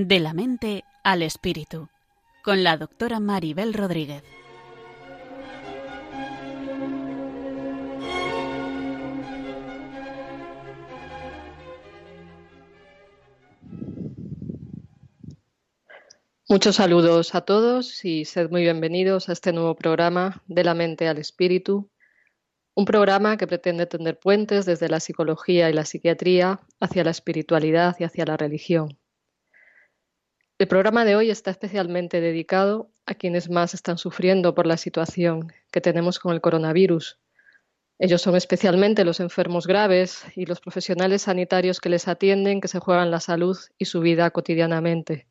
De la mente al espíritu, con la doctora Maribel Rodríguez. Muchos saludos a todos y sed muy bienvenidos a este nuevo programa de la mente al espíritu, un programa que pretende tender puentes desde la psicología y la psiquiatría hacia la espiritualidad y hacia la religión. El programa de hoy está especialmente dedicado a quienes más están sufriendo por la situación que tenemos con el coronavirus. Ellos son especialmente los enfermos graves y los profesionales sanitarios que les atienden, que se juegan la salud y su vida cotidianamente.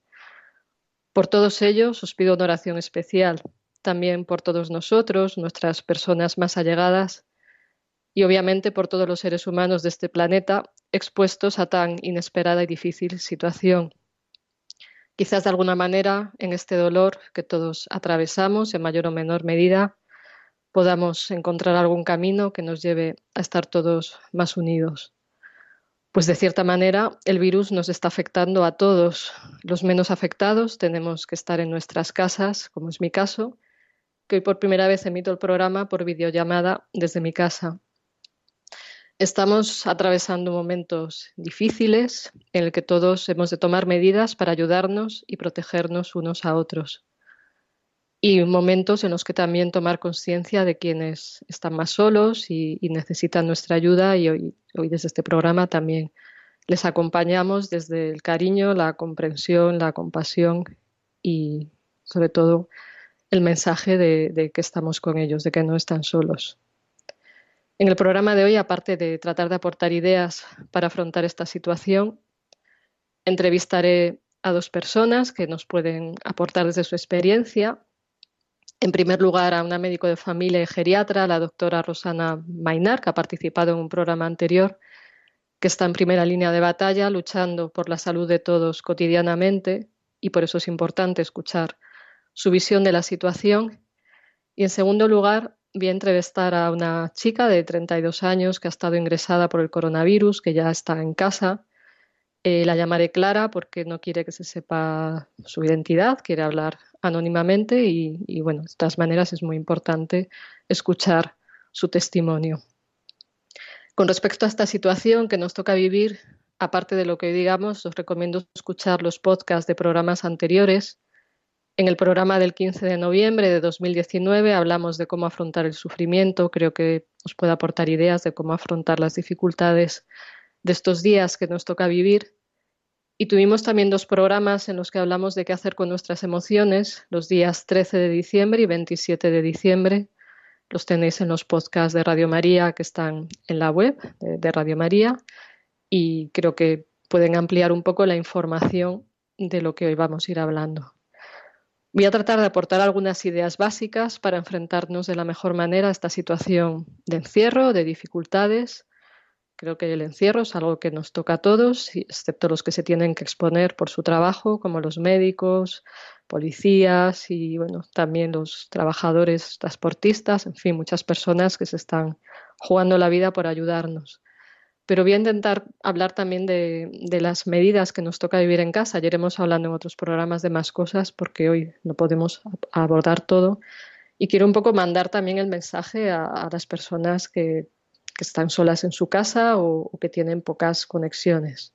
Por todos ellos os pido una oración especial, también por todos nosotros, nuestras personas más allegadas y obviamente por todos los seres humanos de este planeta expuestos a tan inesperada y difícil situación. Quizás de alguna manera en este dolor que todos atravesamos en mayor o menor medida podamos encontrar algún camino que nos lleve a estar todos más unidos pues de cierta manera el virus nos está afectando a todos. Los menos afectados tenemos que estar en nuestras casas, como es mi caso, que hoy por primera vez emito el programa por videollamada desde mi casa. Estamos atravesando momentos difíciles en el que todos hemos de tomar medidas para ayudarnos y protegernos unos a otros y momentos en los que también tomar conciencia de quienes están más solos y, necesitan nuestra ayuda y hoy, hoy, desde este programa también les acompañamos desde el cariño, la comprensión, la compasión y sobre todo el mensaje de, de que estamos con ellos, de que no están solos. En el programa de hoy, aparte de tratar de aportar ideas para afrontar esta situación, entrevistaré a dos personas que nos pueden aportar desde su experiencia en primer lugar, a una médico de familia y geriatra, la doctora Rosana Mainar, que ha participado en un programa anterior, que está en primera línea de batalla luchando por la salud de todos cotidianamente y por eso es importante escuchar su visión de la situación. Y en segundo lugar, voy a entrevistar a una chica de 32 años que ha estado ingresada por el coronavirus, que ya está en casa. Eh, la llamaré Clara porque no quiere que se sepa su identidad, quiere hablar anónimamente y, bueno, de todas maneras es muy importante escuchar su testimonio. Con respecto a esta situación que nos toca vivir, aparte de lo que digamos, os recomiendo escuchar los podcasts de programas anteriores. En el programa del 15 de noviembre de 2019 hablamos de cómo afrontar el sufrimiento. Creo que os puede aportar ideas de cómo afrontar las dificultades de estos días que nos toca vivir. Y tuvimos también dos programas en los que hablamos de qué hacer con nuestras emociones, los días 13 de diciembre y 27 de diciembre. Los tenéis en los podcasts de Radio María que están en la web de, Radio María y creo que pueden ampliar un poco la información de lo que hoy vamos a ir hablando. Voy a tratar de aportar algunas ideas básicas para enfrentarnos de la mejor manera a esta situación de encierro, de dificultades Creo que el encierro es algo que nos toca a todos, excepto los que se tienen que exponer por su trabajo, como los médicos, policías y bueno, también los trabajadores transportistas, en fin, muchas personas que se están jugando la vida por ayudarnos. Pero voy a intentar hablar también de, las medidas que nos toca vivir en casa. Ayer hemos hablando en otros programas de más cosas porque hoy no podemos abordar todo. Y quiero un poco mandar también el mensaje a las personas que que están solas en su casa o, que tienen pocas conexiones.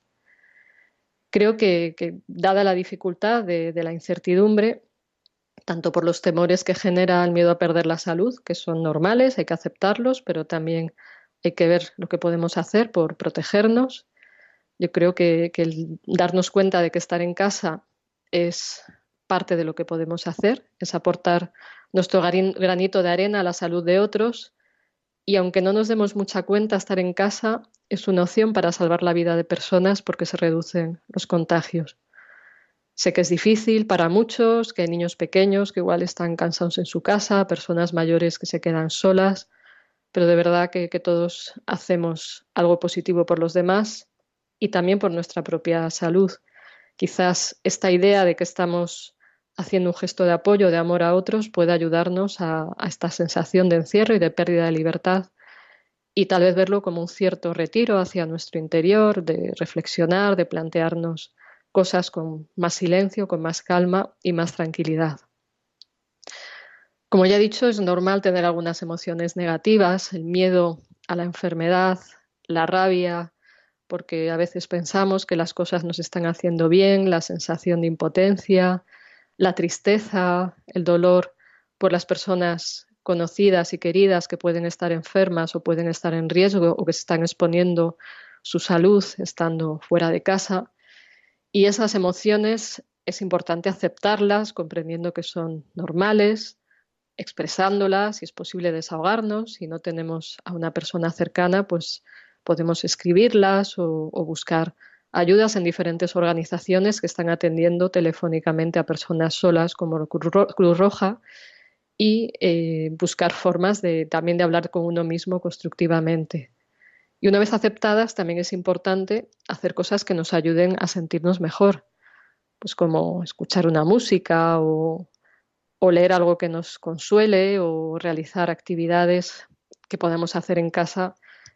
Creo que, dada la dificultad de, la incertidumbre, tanto por los temores que genera el miedo a perder la salud, que son normales, hay que aceptarlos, pero también hay que ver lo que podemos hacer por protegernos. Yo creo que, el darnos cuenta de que estar en casa es parte de lo que podemos hacer, es aportar nuestro granito de arena a la salud de otros y aunque no nos demos mucha cuenta, estar en casa es una opción para salvar la vida de personas porque se reducen los contagios. Sé que es difícil para muchos, que hay niños pequeños que igual están cansados en su casa, personas mayores que se quedan solas, pero de verdad que, todos hacemos algo positivo por los demás y también por nuestra propia salud. Quizás esta idea de que estamos haciendo un gesto de apoyo, de amor a otros, puede ayudarnos a, esta sensación de encierro y de pérdida de libertad y tal vez verlo como un cierto retiro hacia nuestro interior, de reflexionar, de plantearnos cosas con más silencio, con más calma y más tranquilidad. Como ya he dicho, es normal tener algunas emociones negativas, el miedo a la enfermedad, la rabia, porque a veces pensamos que las cosas nos están haciendo bien, la sensación de impotencia, la tristeza, el dolor por las personas conocidas y queridas que pueden estar enfermas o pueden estar en riesgo o que se están exponiendo su salud estando fuera de casa. Y esas emociones es importante aceptarlas, comprendiendo que son normales, expresándolas, si es posible desahogarnos, si no tenemos a una persona cercana, pues podemos escribirlas o, buscar ayudas en diferentes organizaciones que están atendiendo telefónicamente a personas solas como Cruz Roja y eh, buscar formas de, también de hablar con uno mismo constructivamente. Y una vez aceptadas, también es importante hacer cosas que nos ayuden a sentirnos mejor, pues como escuchar una música o, o leer algo que nos consuele o realizar actividades que podemos hacer en casa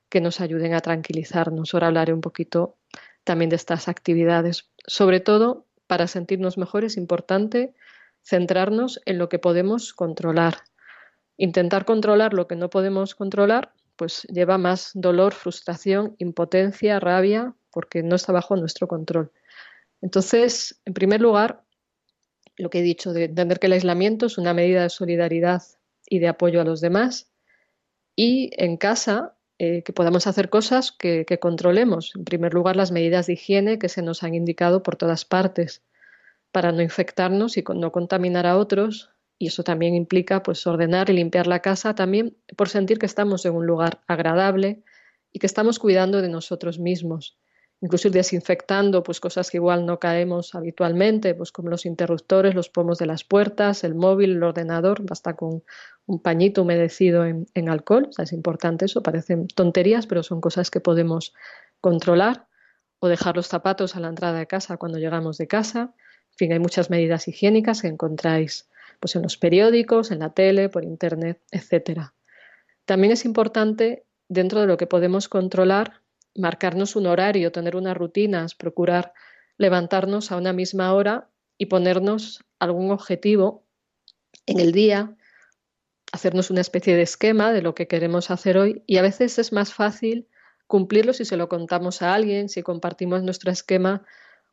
que nos ayuden a tranquilizarnos. Ahora hablaré un poquito también de estas actividades. Sobre todo, para sentirnos mejor es importante centrarnos en lo que podemos controlar. Intentar controlar lo que no podemos controlar pues lleva más dolor, frustración, impotencia, rabia, porque no está bajo nuestro control. Entonces, en primer lugar, lo que he dicho de entender que el aislamiento es una medida de solidaridad y de apoyo a los demás. Y en casa, eh, que podamos hacer cosas que, que, controlemos. En primer lugar, las medidas de higiene que se nos han indicado por todas partes para no infectarnos y no contaminar a otros, y eso también implica pues ordenar y limpiar la casa también por sentir que estamos en un lugar agradable y que estamos cuidando de nosotros mismos incluso ir desinfectando pues cosas que igual no caemos habitualmente pues como los interruptores los pomos de las puertas el móvil el ordenador basta con un pañito humedecido en, alcohol es importante eso parecen tonterías pero son cosas que podemos controlar o dejar los zapatos a la entrada de casa cuando llegamos de casa en fin hay muchas medidas higiénicas que encontráis pues en los periódicos, en la tele, por internet, etcétera. También es importante, dentro de lo que podemos controlar, marcarnos un horario, tener unas rutinas, procurar levantarnos a una misma hora y ponernos algún objetivo en el día, hacernos una especie de esquema de lo que queremos hacer hoy y a veces es más fácil cumplirlo si se lo contamos a alguien, si compartimos nuestro esquema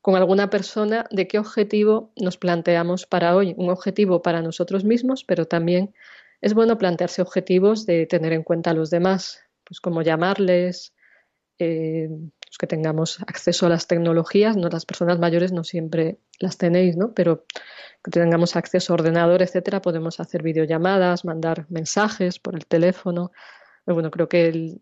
con alguna persona de qué objetivo nos planteamos para hoy. Un objetivo para nosotros mismos, pero también es bueno plantearse objetivos de tener en cuenta a los demás, pues como llamarles, eh, pues que tengamos acceso a las tecnologías, no las personas mayores no siempre las tenéis, ¿no? Pero que tengamos acceso a ordenador, etcétera, podemos hacer videollamadas, mandar mensajes por el teléfono. bueno, creo que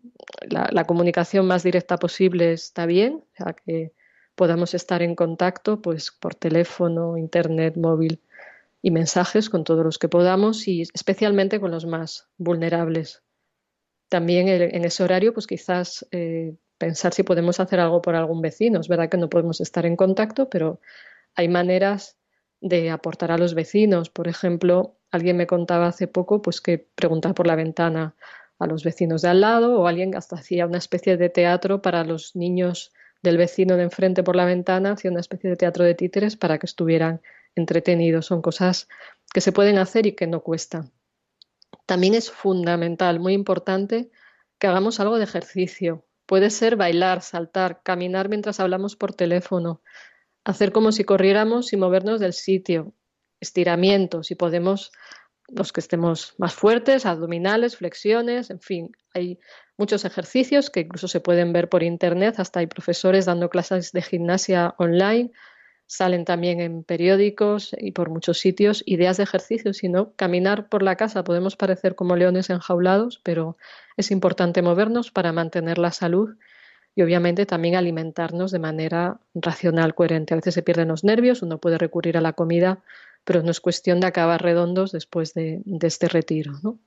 la, la, comunicación más directa posible está bien, o sea que podamos estar en contacto pues por teléfono, internet, móvil y mensajes con todos los que podamos y especialmente con los más vulnerables. También en ese horario pues quizás eh, pensar si podemos hacer algo por algún vecino. Es verdad que no podemos estar en contacto, pero hay maneras de aportar a los vecinos. Por ejemplo, alguien me contaba hace poco pues que preguntar por la ventana a los vecinos de al lado o alguien hasta hacía una especie de teatro para los niños del vecino de enfrente por la ventana, hacía una especie de teatro de títeres para que estuvieran entretenidos. Son cosas que se pueden hacer y que no cuestan. También es fundamental, muy importante, que hagamos algo de ejercicio. Puede ser bailar, saltar, caminar mientras hablamos por teléfono, hacer como si corriéramos y movernos del sitio, estiramientos, si podemos los que estemos más fuertes, abdominales, flexiones, en fin, hay muchos ejercicios que incluso se pueden ver por internet, hasta hay profesores dando clases de gimnasia online, salen también en periódicos y por muchos sitios ideas de ejercicio, sino caminar por la casa podemos parecer como leones enjaulados, pero es importante movernos para mantener la salud y obviamente también alimentarnos de manera racional, coherente. A veces se pierden los nervios, uno puede recurrir a la comida, pero no es cuestión de acabar redondos después de, de este retiro. ¿no?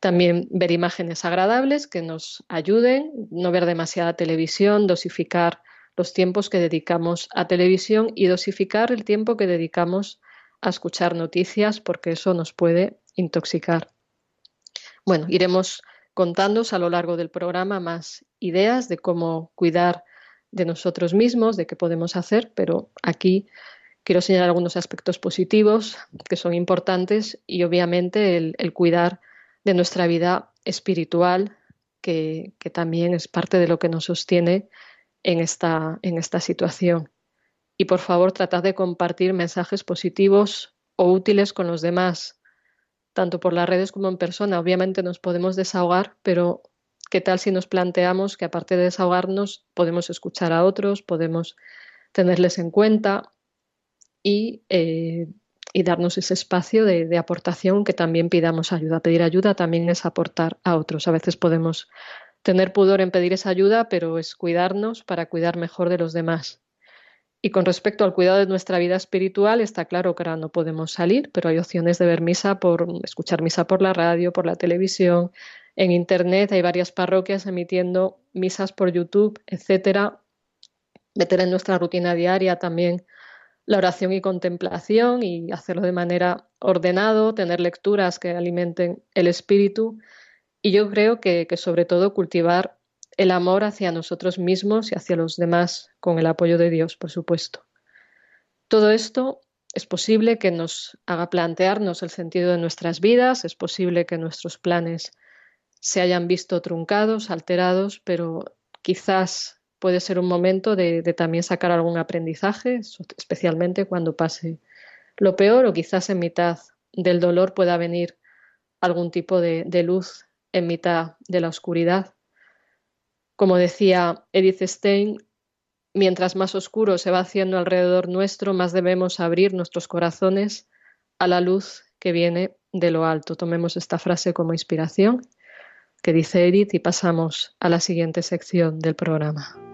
También ver imágenes agradables que nos ayuden, no ver demasiada televisión, dosificar los tiempos que dedicamos a televisión y dosificar el tiempo que dedicamos a escuchar noticias porque eso nos puede intoxicar. Bueno, iremos contándos a lo largo del programa más ideas de cómo cuidar de nosotros mismos, de qué podemos hacer, pero aquí quiero señalar algunos aspectos positivos que son importantes y obviamente el, cuidar de nuestra vida espiritual, que, también es parte de lo que nos sostiene en esta, en esta situación. Y por favor, tratad de compartir mensajes positivos o útiles con los demás, tanto por las redes como en persona. Obviamente nos podemos desahogar, pero ¿qué tal si nos planteamos que aparte de desahogarnos, podemos escuchar a otros, podemos tenerles en cuenta y, eh, darnos ese espacio de, aportación que también pidamos ayuda? Pedir ayuda también es aportar a otros. A veces podemos tener pudor en pedir esa ayuda, pero es cuidarnos para cuidar mejor de los demás. Y con respecto al cuidado de nuestra vida espiritual, está claro que ahora no podemos salir, pero hay opciones de ver misa por escuchar misa por la radio, por la televisión, en internet hay varias parroquias emitiendo misas por YouTube, etcétera. Meter en nuestra rutina diaria también la oración y contemplación y hacerlo de manera ordenado, tener lecturas que alimenten el espíritu. Y yo creo que, sobre todo cultivar el amor hacia nosotros mismos y hacia los demás, con el apoyo de Dios, por supuesto. Todo esto es posible que nos haga plantearnos el sentido de nuestras vidas, es posible que nuestros planes se hayan visto truncados, alterados, pero quizás puede ser un momento de, también sacar algún aprendizaje, especialmente cuando pase lo peor o quizás en mitad del dolor pueda venir algún tipo de luz en mitad de la oscuridad. Como decía Edith Stein, mientras más oscuro se va haciendo alrededor nuestro, más debemos abrir nuestros corazones a la luz que viene de lo alto. Tomemos esta frase como inspiración que dice Edith y pasamos a la siguiente sección del programa.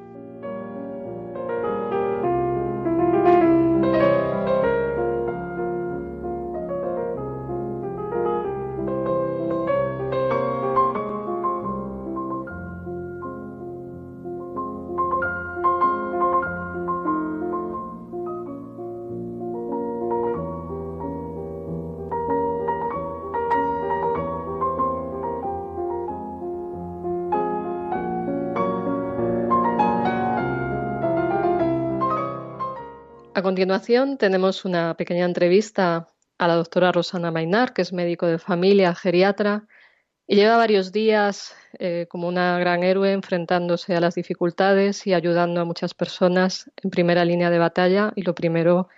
Continuación tenemos una pequeña entrevista a la doctora Rosana Mainar, que es médico de familia, geriatra, y lleva varios días eh, como una gran héroe enfrentándose a las dificultades y ayudando a muchas personas en primera línea de batalla. Y lo primero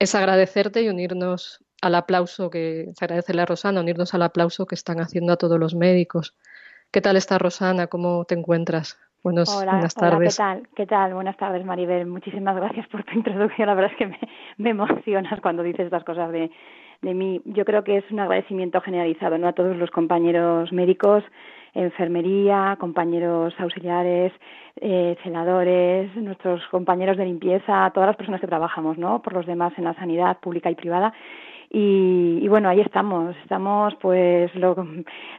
es agradecerte y unirnos al aplauso que, agradecerle a Rosana, unirnos al aplauso que están haciendo a todos los médicos. ¿Qué tal está Rosana? ¿Cómo te encuentras? Buenos, buenas tardes. ¿qué tal? ¿Qué tal? Buenas tardes, Maribel. Muchísimas gracias por tu introducción. La verdad es que me, me emocionas cuando dices estas cosas de, de mí. Yo creo que es un agradecimiento generalizado ¿no? a todos los compañeros médicos, enfermería, compañeros auxiliares, eh, celadores, nuestros compañeros de limpieza, todas las personas que trabajamos ¿no? por los demás en la sanidad pública y privada y, bueno, ahí estamos, estamos pues lo,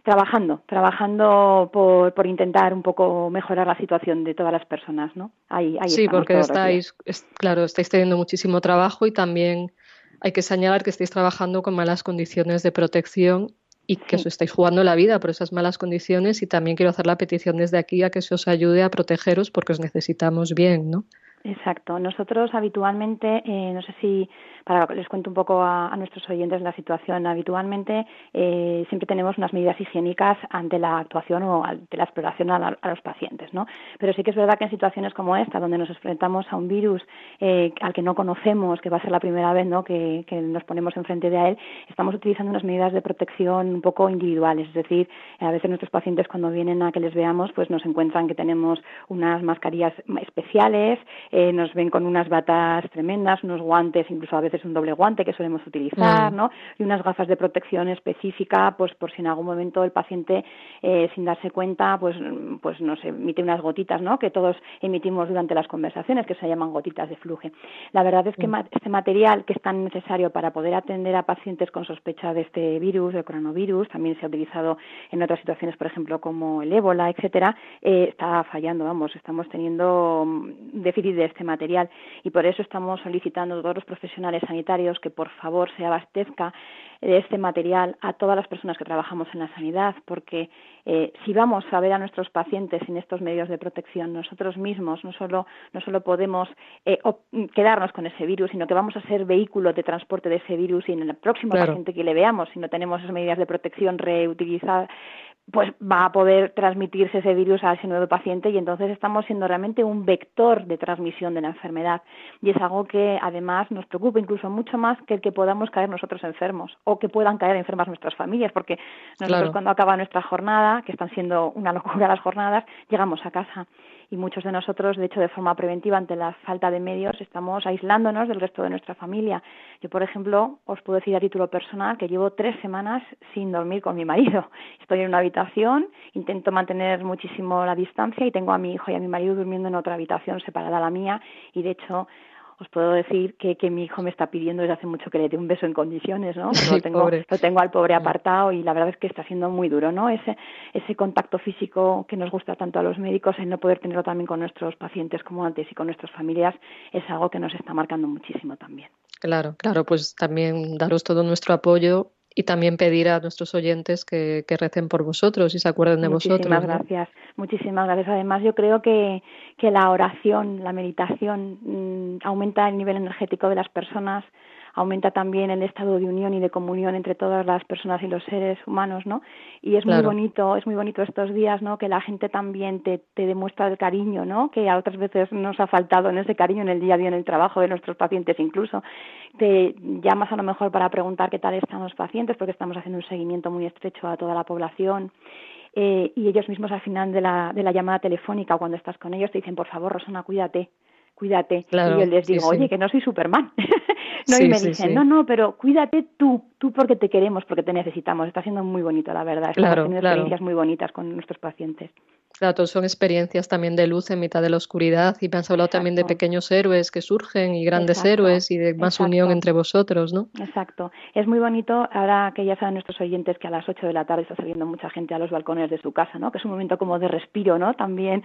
trabajando, trabajando por, por intentar un poco mejorar la situación de todas las personas, ¿no? Ahí, ahí sí, porque estáis, claro, estáis teniendo muchísimo trabajo y también hay que señalar que estáis trabajando con malas condiciones de protección y que os estáis jugando la vida por esas malas condiciones y también quiero hacer la petición desde aquí a que se os ayude a protegeros porque os necesitamos bien, ¿no? Exacto. Nosotros habitualmente, eh, no sé si para les cuento un poco a, nuestros oyentes la situación, habitualmente eh, siempre tenemos unas medidas higiénicas ante la actuación o ante la exploración a, los pacientes, ¿no? Pero sí que es verdad que en situaciones como esta, donde nos enfrentamos a un virus eh, al que no conocemos, que va a ser la primera vez, ¿no? Que, que nos ponemos enfrente de él, estamos utilizando unas medidas de protección un poco individuales, es decir, a veces nuestros pacientes cuando vienen a que les veamos, pues nos encuentran que tenemos unas mascarillas especiales eh, nos ven con unas batas tremendas, unos guantes, incluso a veces un doble guante que solemos utilizar, mm. ¿no? Y unas gafas de protección específica, pues por si en algún momento el paciente, eh, sin darse cuenta, pues, pues nos emite unas gotitas, ¿no? Que todos emitimos durante las conversaciones, que se llaman gotitas de fluje. La verdad es que mm. este material que es tan necesario para poder atender a pacientes con sospecha de este virus, del coronavirus, también se ha utilizado en otras situaciones, por ejemplo, como el ébola, etcétera, eh, está fallando, vamos, estamos teniendo déficit de este material. Y por eso estamos solicitando a todos los profesionales sanitarios que por favor se abastezca de este material a todas las personas que trabajamos en la sanidad, porque eh, si vamos a ver a nuestros pacientes sin estos medios de protección, nosotros mismos no solo, no solo podemos eh, quedarnos con ese virus, sino que vamos a ser vehículo de transporte de ese virus y en el próximo paciente que le veamos, si no tenemos esas medidas de protección reutilizadas, pues va a poder transmitirse ese virus a ese nuevo paciente y entonces estamos siendo realmente un vector de transmisión de la enfermedad. Y es algo que además nos preocupa incluso mucho más que el que podamos caer nosotros enfermos o que puedan caer enfermas nuestras familias porque nosotros cuando acaba nuestra jornada, que están siendo una locura las jornadas, llegamos a casa y muchos de nosotros, de hecho, de forma preventiva ante la falta de medios, estamos aislándonos del resto de nuestra familia. Yo, por ejemplo, os puedo decir a título personal que llevo tres semanas sin dormir con mi marido. Estoy en una habitación, intento mantener muchísimo la distancia y tengo a mi hijo y a mi marido durmiendo en otra habitación separada a la mía y, de hecho, os puedo decir que, que, mi hijo me está pidiendo desde hace mucho que le dé un beso en condiciones, ¿no? lo, tengo, lo tengo al pobre apartado y la verdad es que está siendo muy duro, ¿no? Ese, ese contacto físico que nos gusta tanto a los médicos, el no poder tenerlo también con nuestros pacientes como antes y con nuestras familias, es algo que nos está marcando muchísimo también. Claro, claro, pues también daros todo nuestro apoyo y también pedir a nuestros oyentes que, recen por vosotros y se acuerden de vosotros. Muchísimas gracias, muchísimas gracias. Además, yo creo que, que la oración, la meditación, mm, aumenta el nivel energético de las personas, aumenta también el estado de unión y de comunión entre todas las personas y los seres humanos, ¿no? Y es muy bonito, es muy bonito estos días, ¿no? Que la gente también te, te demuestra el cariño, ¿no? Que a otras veces nos ha faltado en ese cariño en el día a día, en el trabajo de nuestros pacientes incluso. Te llamas a lo mejor para preguntar qué tal están los pacientes, porque estamos haciendo un seguimiento muy estrecho a toda la población. Eh, y ellos mismos al final de la, de la llamada telefónica, cuando estás con ellos, te dicen, por favor, Rosana, cuídate, cuídate. y yo les digo, oye, que no soy Superman. no, y me dicen, no, no, pero cuídate tú, tú porque te queremos, porque te necesitamos. Está siendo muy bonito, la verdad. Estamos teniendo experiencias muy bonitas con nuestros pacientes. Son experiencias también de luz en mitad de la oscuridad y me has hablado también de pequeños héroes que surgen y grandes héroes y de más unión entre vosotros, ¿no? Exacto. Es muy bonito, ahora que ya saben nuestros oyentes que a las 8 de la tarde está saliendo mucha gente a los balcones de su casa, ¿no? Que es un momento como de respiro, ¿no? También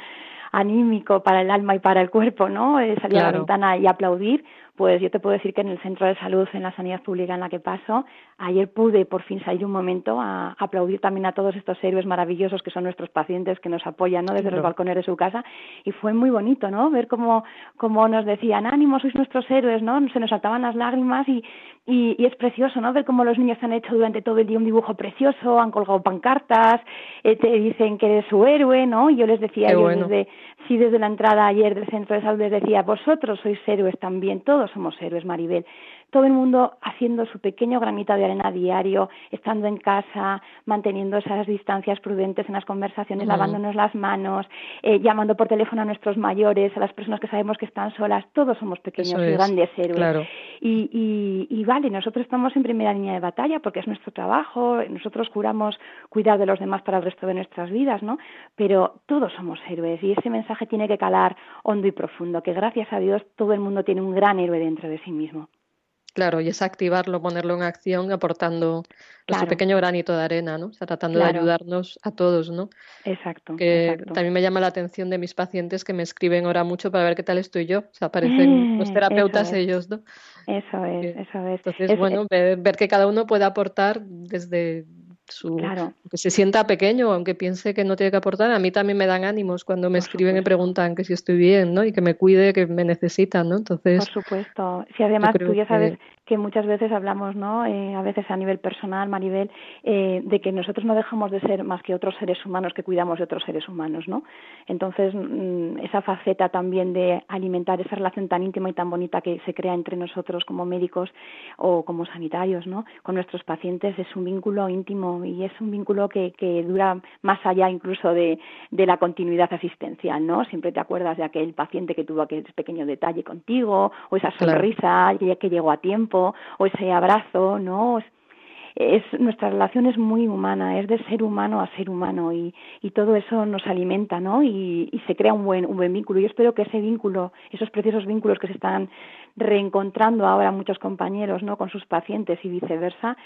anímico para el alma y para el cuerpo, ¿no? Eh, salir a la ventana y aplaudir pues yo te puedo decir que en el centro de salud, en la sanidad pública en la que paso, ayer pude por fin salir un momento a, aplaudir también a todos estos héroes maravillosos que son nuestros pacientes, que nos apoyan ¿no? desde los balcones de su casa. Y fue muy bonito, ¿no? Ver cómo, cómo nos decían, ánimo, sois nuestros héroes, ¿no? Se nos saltaban las lágrimas y, y, es precioso, ¿no? Ver cómo los niños han hecho durante todo el día un dibujo precioso, han colgado pancartas, eh, te dicen que eres su héroe, ¿no? Y yo les decía, yo desde, sí, desde la entrada ayer del centro de salud les decía, vosotros sois héroes también, todos somos héroes, Maribel todo el mundo haciendo su pequeño granito de arena diario, estando en casa, manteniendo esas distancias prudentes en las conversaciones, lavándonos las manos, eh, llamando por teléfono a nuestros mayores, a las personas que sabemos que están solas, todos somos pequeños y grandes héroes. Y, y, y vale, nosotros estamos en primera línea de batalla porque es nuestro trabajo, nosotros juramos cuidar de los demás para el resto de nuestras vidas, ¿no? Pero todos somos héroes y ese mensaje tiene que calar hondo y profundo, que gracias a Dios todo el mundo tiene un gran héroe dentro de sí mismo. Claro, y es activarlo, ponerlo en acción, aportando nuestro pequeño granito de arena, ¿no? O sea, tratando de ayudarnos a todos, ¿no? Exacto, que También me llama la atención de mis pacientes que me escriben ahora mucho para ver qué tal estoy yo. O sea, parecen los terapeutas ellos, ¿no? Eso es, eso es. Entonces, bueno, ver, ver, que cada uno puede aportar desde, su, que se sienta pequeño, aunque piense que no tiene que aportar, a mí también me dan ánimos cuando me escriben y preguntan que si estoy bien, ¿no? Y que me cuide, que me necesitan, ¿no? Entonces, por supuesto. Si además tú ya sabes que... muchas veces hablamos, ¿no? Eh, a veces a nivel personal, Maribel, eh, de que nosotros no dejamos de ser más que otros seres humanos que cuidamos de otros seres humanos, ¿no? Entonces, mm, esa faceta también de alimentar esa relación tan íntima y tan bonita que se crea entre nosotros como médicos o como sanitarios, ¿no? Con nuestros pacientes es un vínculo íntimo y es un vínculo que, que dura más allá incluso de, de, la continuidad asistencial, ¿no? Siempre te acuerdas de aquel paciente que tuvo aquel pequeño detalle contigo, o esa sonrisa que, que llegó a tiempo, o ese abrazo, ¿no? es nuestra relación es muy humana, es de ser humano a ser humano y, y todo eso nos alimenta, ¿no? Y, y, se crea un buen, un buen vínculo. Yo espero que ese vínculo, esos preciosos vínculos que se están reencontrando ahora muchos compañeros, ¿no? Con sus pacientes y viceversa,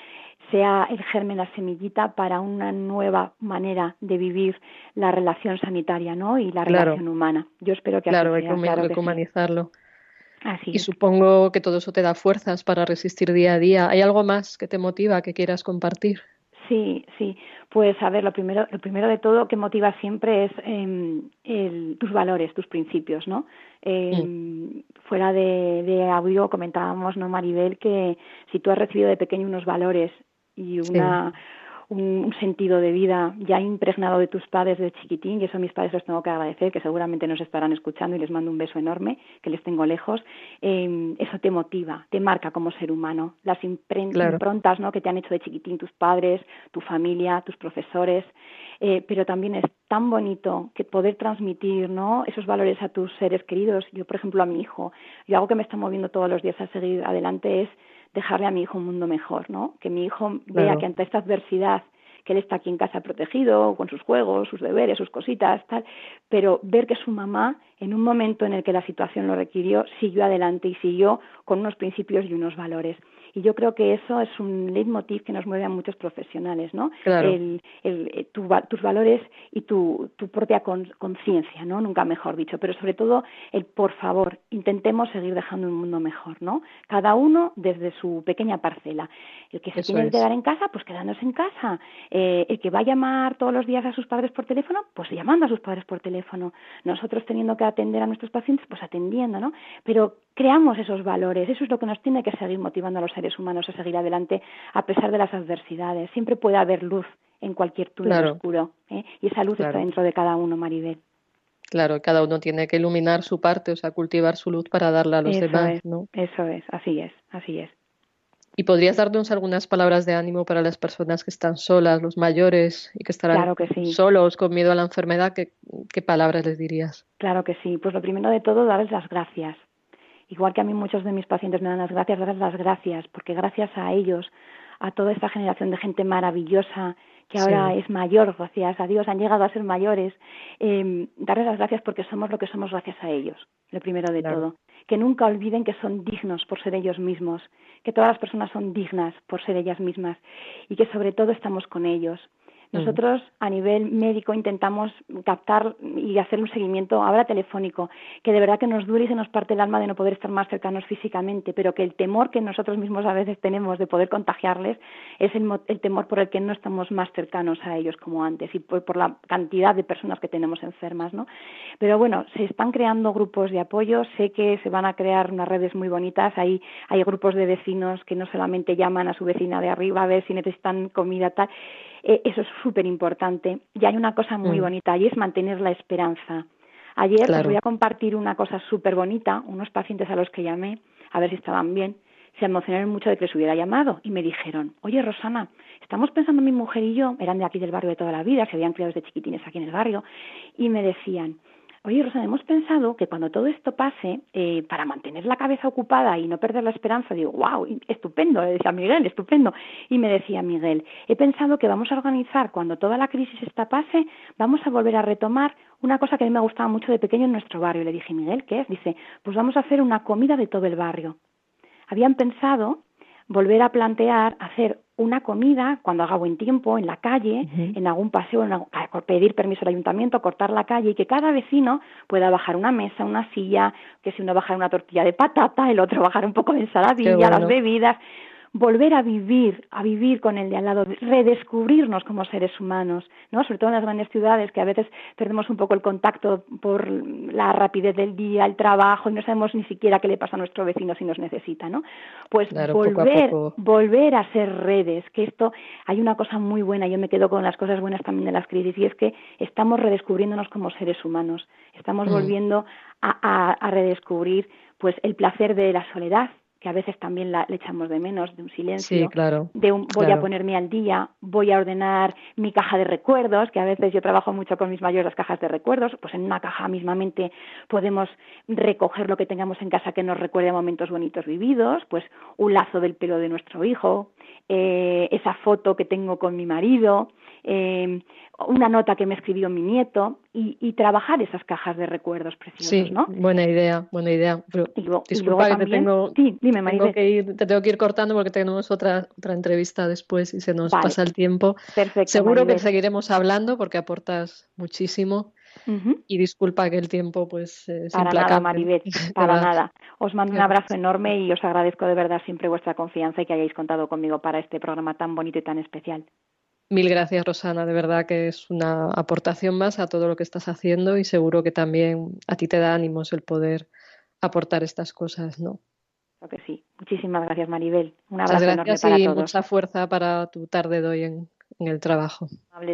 sea el germen, la semillita para una nueva manera de vivir la relación sanitaria, ¿no? Y la relación humana. Yo espero que claro, así sea. Claro, hay que humanizarlo. Así y supongo que todo eso te da fuerzas para resistir día a día. ¿Hay algo más que te motiva, que quieras compartir? Sí, sí. Pues a ver, lo primero, lo primero de todo que motiva siempre es eh, el, tus valores, tus principios, ¿no? Eh. Fuera de, de audio comentábamos, ¿no, Maribel, que si tú has recibido de pequeño unos valores y una, sí un, sentido de vida ya impregnado de tus padres de chiquitín, y eso a mis padres los tengo que agradecer, que seguramente nos estarán escuchando y les mando un beso enorme, que les tengo lejos, eh, eso te motiva, te marca como ser humano. Las claro. improntas ¿no? que te han hecho de chiquitín tus padres, tu familia, tus profesores, eh, pero también es tan bonito que poder transmitir ¿no? esos valores a tus seres queridos. Yo, por ejemplo, a mi hijo, yo algo que me está moviendo todos los días a seguir adelante es dejarle a mi hijo un mundo mejor, ¿no? Que mi hijo vea que ante esta adversidad que él está aquí en casa protegido, con sus juegos, sus deberes, sus cositas, tal, pero ver que su mamá, en un momento en el que la situación lo requirió, siguió adelante y siguió con unos principios y unos valores. Y yo creo que eso es un leitmotiv que nos mueve a muchos profesionales, ¿no? El, el, eh, tus valores y tu, tu propia conciencia, ¿no? Nunca mejor dicho, pero sobre todo el por favor, intentemos seguir dejando un mundo mejor, ¿no? Cada uno desde su pequeña parcela. El que se tiene que quedar en casa, pues quedándose en casa. Eh, el que va a llamar todos los días a sus padres por teléfono, pues llamando a sus padres por teléfono. Nosotros teniendo que atender a nuestros pacientes, pues atendiendo, ¿no? Pero creamos esos valores, eso es lo que nos tiene que seguir motivando a los seres humanos a seguir adelante a pesar de las adversidades. Siempre puede haber luz en cualquier túnel oscuro ¿eh? y esa luz está dentro de cada uno, Maribel. Claro, cada uno tiene que iluminar su parte, o sea, cultivar su luz para darla a los demás, ¿no? Eso es, así es, así es. ¿Y podrías darnos algunas palabras de ánimo para las personas que están solas, los mayores y que estarán solos con miedo a la enfermedad? ¿Qué, ¿Qué palabras les dirías? Claro que sí. Pues lo primero de todo, darles las gracias igual que a mí muchos de mis pacientes me dan las gracias, darles las gracias, porque gracias a ellos, a toda esta generación de gente maravillosa que ahora es mayor, gracias a Dios, han llegado a ser mayores, eh, darles las gracias porque somos lo que somos gracias a ellos, lo primero de todo. Que nunca olviden que son dignos por ser ellos mismos, que todas las personas son dignas por ser ellas mismas y que sobre todo estamos con ellos. Nosotros a nivel médico intentamos captar y hacer un seguimiento ahora telefónico, que de verdad que nos duele y se nos parte el alma de no poder estar más cercanos físicamente, pero que el temor que nosotros mismos a veces tenemos de poder contagiarles es el, temor por el que no estamos más cercanos a ellos como antes y por, la cantidad de personas que tenemos enfermas, ¿no? Pero bueno, se están creando grupos de apoyo, sé que se van a crear unas redes muy bonitas, hay, hay grupos de vecinos que no solamente llaman a su vecina de arriba a ver si necesitan comida tal, eh, eso es súper importante. Y hay una cosa muy mm. bonita y es mantener la esperanza. Ayer les voy a compartir una cosa súper bonita. Unos pacientes a los que llamé, a ver si estaban bien, se emocionaron mucho de que les hubiera llamado y me dijeron, oye Rosana, estamos pensando mi mujer y yo, eran de aquí del barrio de toda la vida, se habían criado desde chiquitines aquí en el barrio, y me decían, Oye, Rosana, hemos pensado que cuando todo esto pase, eh, para mantener la cabeza ocupada y no perder la esperanza, digo, wow, estupendo, le decía Miguel, estupendo. Y me decía Miguel, he pensado que vamos a organizar, cuando toda la crisis esta pase, vamos a volver a retomar una cosa que a mí me gustaba mucho de pequeño en nuestro barrio. Le dije, Miguel, ¿qué es? Dice, pues vamos a hacer una comida de todo el barrio. Habían pensado volver a plantear hacer una comida cuando haga buen tiempo en la calle, en algún paseo, en pedir permiso al ayuntamiento, cortar la calle y que cada vecino pueda bajar una mesa, una silla, que si uno baja una tortilla de patata, el otro bajar un poco de ensaladilla, las bebidas, volver a vivir, a vivir con el de al lado, redescubrirnos como seres humanos, ¿no? Sobre todo en las grandes ciudades que a veces perdemos un poco el contacto por la rapidez del día, el trabajo y no sabemos ni siquiera qué le pasa a nuestro vecino si nos necesita, ¿no? Pues volver, volver a ser redes, que esto hay una cosa muy buena, yo me quedo con las cosas buenas también de las crisis y es que estamos redescubriéndonos como seres humanos, estamos mm. volviendo a, a redescubrir pues el placer de la soledad, que a veces también la, le echamos de menos, de un silencio, sí, claro, de un voy a ponerme al día, voy a ordenar mi caja de recuerdos, que a veces yo trabajo mucho con mis mayores las cajas de recuerdos, pues en una caja mismamente podemos recoger lo que tengamos en casa que nos recuerde momentos bonitos vividos, pues un lazo del pelo de nuestro hijo, eh, esa foto que tengo con mi marido, eh, una nota que me escribió mi nieto y, trabajar esas cajas de recuerdos preciosos, sí, Buena idea, buena idea. disculpa que te tengo, que ir, te tengo que ir cortando porque tenemos otra otra entrevista después y se nos pasa el tiempo. Perfecto. Seguro que seguiremos hablando porque aportas muchísimo. Y disculpa que el tiempo pues es Para nada, Maribel, para nada. Os mando un abrazo enorme y os agradezco de verdad siempre vuestra confianza y que hayáis contado conmigo para este programa tan bonito y tan especial. Mil gracias, Rosana. De verdad que es una aportación más a todo lo que estás haciendo y seguro que también a ti te da ánimos el poder aportar estas cosas, ¿no? Creo que sí. Muchísimas gracias, Maribel. Un abrazo enorme para y mucha fuerza para tu tarde de hoy en, el trabajo.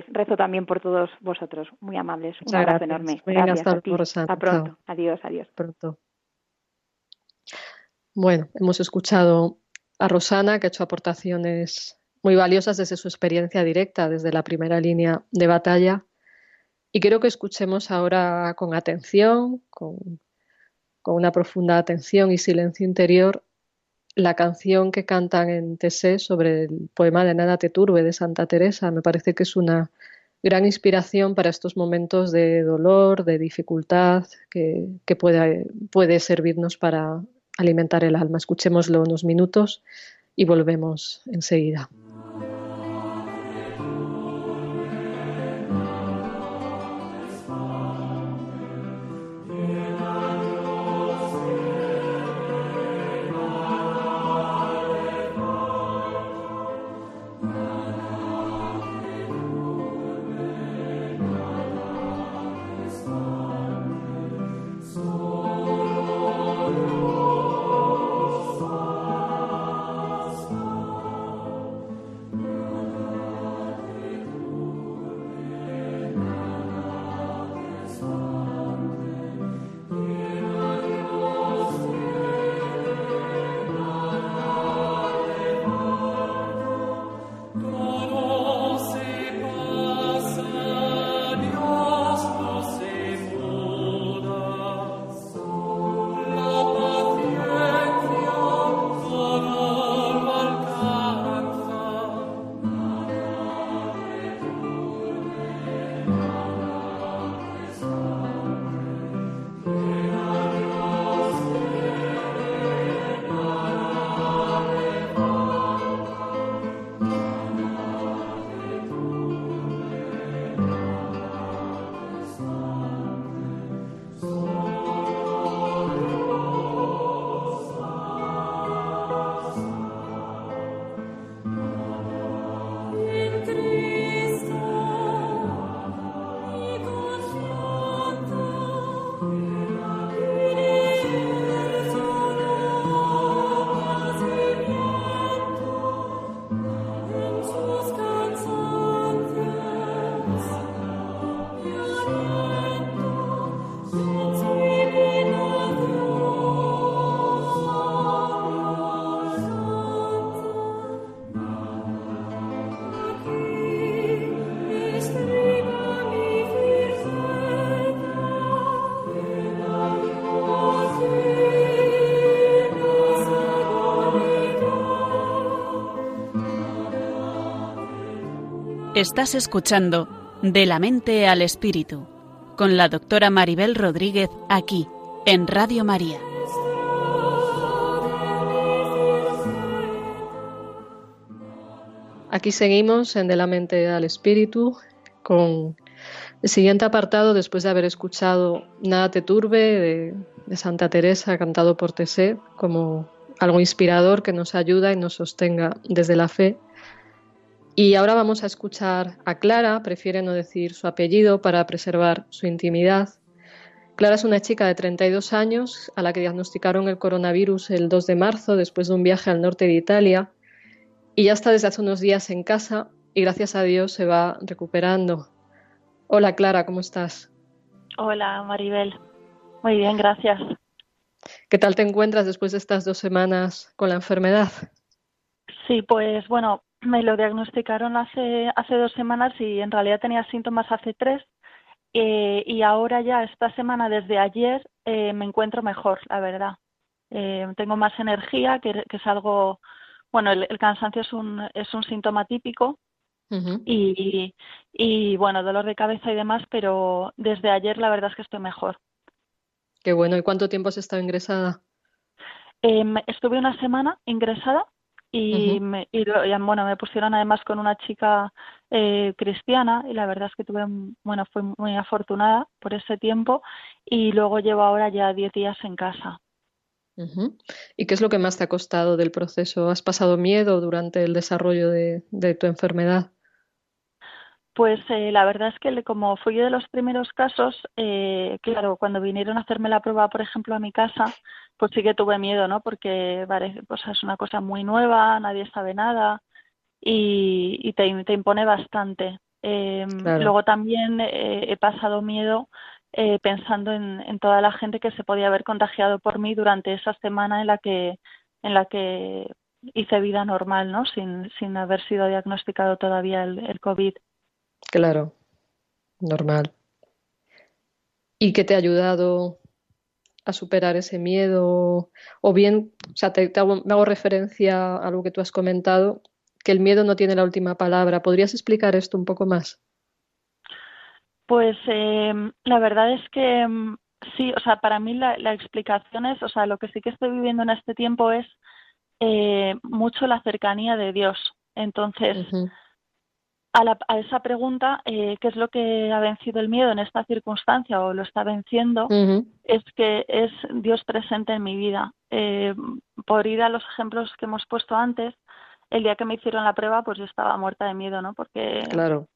Rezo también por todos vosotros. Muy amables. Un abrazo enorme. gracias hasta, a ti. hasta pronto. Adiós, adiós. Pronto. Bueno, hemos escuchado a Rosana que ha hecho aportaciones muy valiosas desde su experiencia directa, desde la primera línea de batalla. Y quiero que escuchemos ahora con atención, con, una profunda atención y silencio interior, la canción que cantan en TC sobre el poema de Nada te turbe de Santa Teresa. Me parece que es una gran inspiración para estos momentos de dolor, de dificultad, que, puede servirnos para alimentar el alma. Escuchémoslo unos minutos y volvemos enseguida. Estás escuchando De la mente al espíritu con la doctora Maribel Rodríguez aquí en Radio María. Aquí seguimos en De la mente al espíritu con el siguiente apartado después de haber escuchado Nada te turbe de, Santa Teresa cantado por Tessé como algo inspirador que nos ayuda y nos sostenga desde la fe. Y ahora vamos a escuchar a Clara, prefiere no decir su apellido para preservar su intimidad. Clara es una chica de 32 años a la que diagnosticaron el coronavirus el 2 de marzo después de un viaje al norte de Italia y ya está desde hace unos días en casa y gracias a Dios se va recuperando. Hola Clara, ¿cómo estás? Hola Maribel, muy bien, gracias. ¿Qué tal te encuentras después de estas dos semanas con la enfermedad? Sí, pues bueno, me lo diagnosticaron hace, hace dos semanas y en realidad tenía síntomas hace tres. Eh, y ahora ya esta semana, desde ayer, eh, me encuentro mejor, la verdad. Eh, tengo más energía, que, es algo, bueno, el, cansancio es un, es un síntoma típico y, y bueno, dolor de cabeza y demás, pero desde ayer la verdad es que estoy mejor. Qué bueno. ¿Y cuánto tiempo has estado ingresada? Em, estuve una semana ingresada y, me, bueno, me pusieron además con una chica eh, cristiana y la verdad es que tuve, bueno, fui muy afortunada por ese tiempo y luego llevo ahora ya 10 días en casa. ¿Y qué es lo que más te ha costado del proceso? ¿Has pasado miedo durante el desarrollo de tu enfermedad? Pues eh, la verdad es que como fui de los primeros casos, eh, claro, cuando vinieron a hacerme la prueba, por ejemplo, a mi casa, pues sí que tuve miedo, ¿no? Porque vale, pues es una cosa muy nueva, nadie sabe nada y, te, impone bastante. Em, luego también eh, he pasado miedo pensando en, en, toda la gente que se podía haber contagiado por mí durante esa semana en la que en la que hice vida normal, ¿no? Sin, sin haber sido diagnosticado todavía el, el COVID. Claro, normal. ¿Y qué te ha ayudado a superar ese miedo? O bien, o sea, te, hago, me hago referencia a algo que tú has comentado, que el miedo no tiene la última palabra. ¿Podrías explicar esto un poco más? Pues em, la verdad es que em, sí, o sea, para mí la, explicación es, o sea, lo que sí que estoy viviendo en este tiempo es eh, mucho la cercanía de Dios. Entonces, a, esa pregunta, eh, ¿qué es lo que ha vencido el miedo en esta circunstancia o lo está venciendo? Es que es Dios presente en mi vida. Eh, por ir a los ejemplos que hemos puesto antes, el día que me hicieron la prueba, pues yo estaba muerta de miedo, ¿no? Porque, claro.